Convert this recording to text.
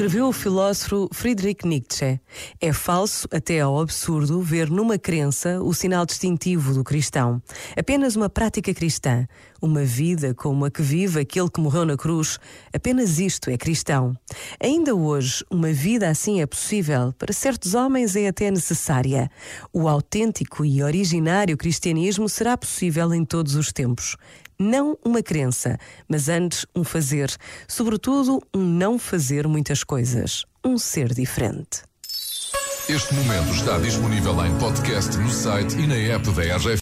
Escreveu o filósofo Friedrich Nietzsche. É falso até ao absurdo ver numa crença o sinal distintivo do cristão. Apenas uma prática cristã, uma vida como a que vive aquele que morreu na cruz, apenas isto é cristão. Ainda hoje, uma vida assim é possível, para certos homens é até necessária. O autêntico e originário cristianismo será possível em todos os tempos. Não uma crença, mas antes um fazer. Sobretudo, um não fazer muitas coisas. Um ser diferente. Este momento está disponível em podcast no site e na app da RGF.